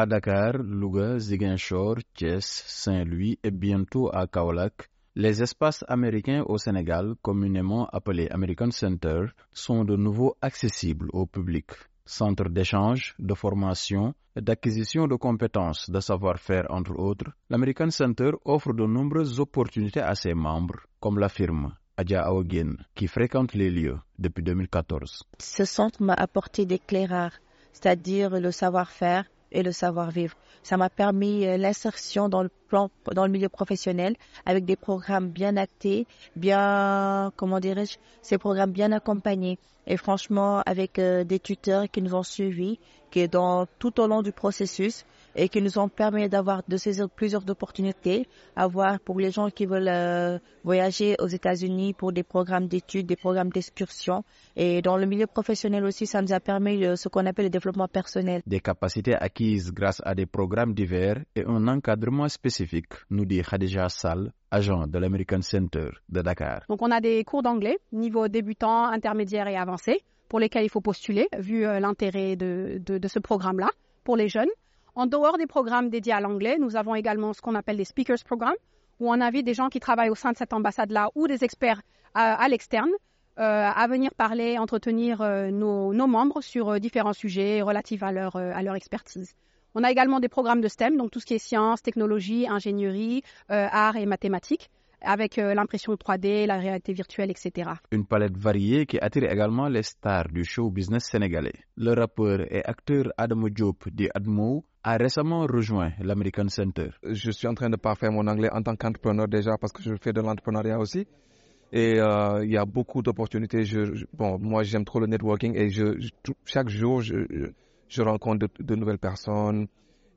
À Dakar, Louga, Ziguinchor, Thiès, Saint-Louis et bientôt à Kaolack, les espaces américains au Sénégal, communément appelés American Center, sont de nouveau accessibles au public. Centre d'échange, de formation et d'acquisition de compétences, de savoir-faire entre autres, l'American Center offre de nombreuses opportunités à ses membres, comme l'affirme Adja Aogin, qui fréquente les lieux depuis 2014. Ce centre m'a apporté d'éclairage, c'est-à-dire le savoir-faire et le savoir-vivre. Ça m'a permis l'insertion dans le plan, dans le milieu professionnel avec des programmes bien actés, bien, comment dirais-je, ces programmes bien accompagnés. Et franchement, avec euh, des tuteurs qui nous ont suivis, qui est dans tout au long du processus et qui nous ont permis d'avoir de saisir plusieurs opportunités, avoir pour les gens qui veulent euh, voyager aux États-Unis pour des programmes d'études, des programmes d'excursion. Et dans le milieu professionnel aussi, ça nous a permis euh, ce qu'on appelle le développement personnel. Des capacités acquises grâce à des programmes divers et un encadrement spécifique, nous dit Khadija Sall, agent de l'American Center de Dakar. Donc on a des cours d'anglais, niveau débutant, intermédiaire et avancé, pour lesquels il faut postuler, vu euh, l'intérêt de, ce programme-là pour les jeunes. En dehors des programmes dédiés à l'anglais, nous avons également ce qu'on appelle des speakers programmes, où on invite des gens qui travaillent au sein de cette ambassade-là ou des experts à, à l'externe euh, à venir parler, entretenir euh, nos, nos, membres sur euh, différents sujets relatifs à leur, à leur expertise. On a également des programmes de STEM, donc tout ce qui est sciences, technologie, ingénierie, arts et mathématiques avec euh, l'impression 3D, la réalité virtuelle, etc. Une palette variée qui attire également les stars du show business sénégalais. Le rappeur et acteur Adamo Diop dit Admo a récemment rejoint l'American Center. Je suis en train de parfaire mon anglais en tant qu'entrepreneur déjà parce que je fais de l'entrepreneuriat aussi. Et euh, il y a beaucoup d'opportunités. Je, je, bon, moi, j'aime trop le networking et je, je chaque jour, je, je rencontre de, de, nouvelles personnes.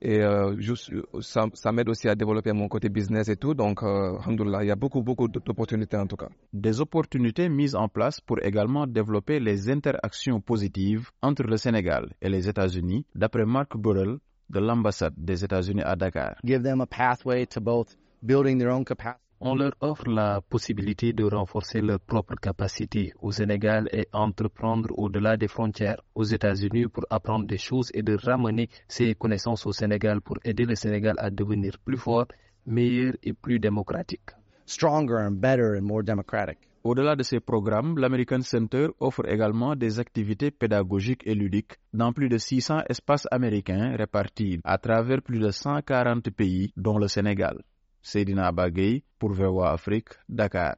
Et euh, juste, ça, ça m'aide aussi à développer mon côté business et tout. Donc, euh, il y a beaucoup, beaucoup d'opportunités en tout cas. Des opportunités mises en place pour également développer les interactions positives entre le Sénégal et les États-Unis, d'après Mark Burrell de l'ambassade des États-Unis à Dakar. Give them a pathway to both building their own capacity on leur offre la possibilité de renforcer leurs propres capacités au Sénégal et entreprendre au-delà des frontières aux États-Unis pour apprendre des choses et de ramener ces connaissances au Sénégal pour aider le Sénégal à devenir plus fort, meilleur et plus démocratique. Stronger and better and more democratic. Au-delà de ces programmes, l'American Center offre également des activités pédagogiques et ludiques dans plus de 600 espaces américains répartis à travers plus de 140 pays, dont le Sénégal. Seydina Bagay pour VOA Afrique, Dakar.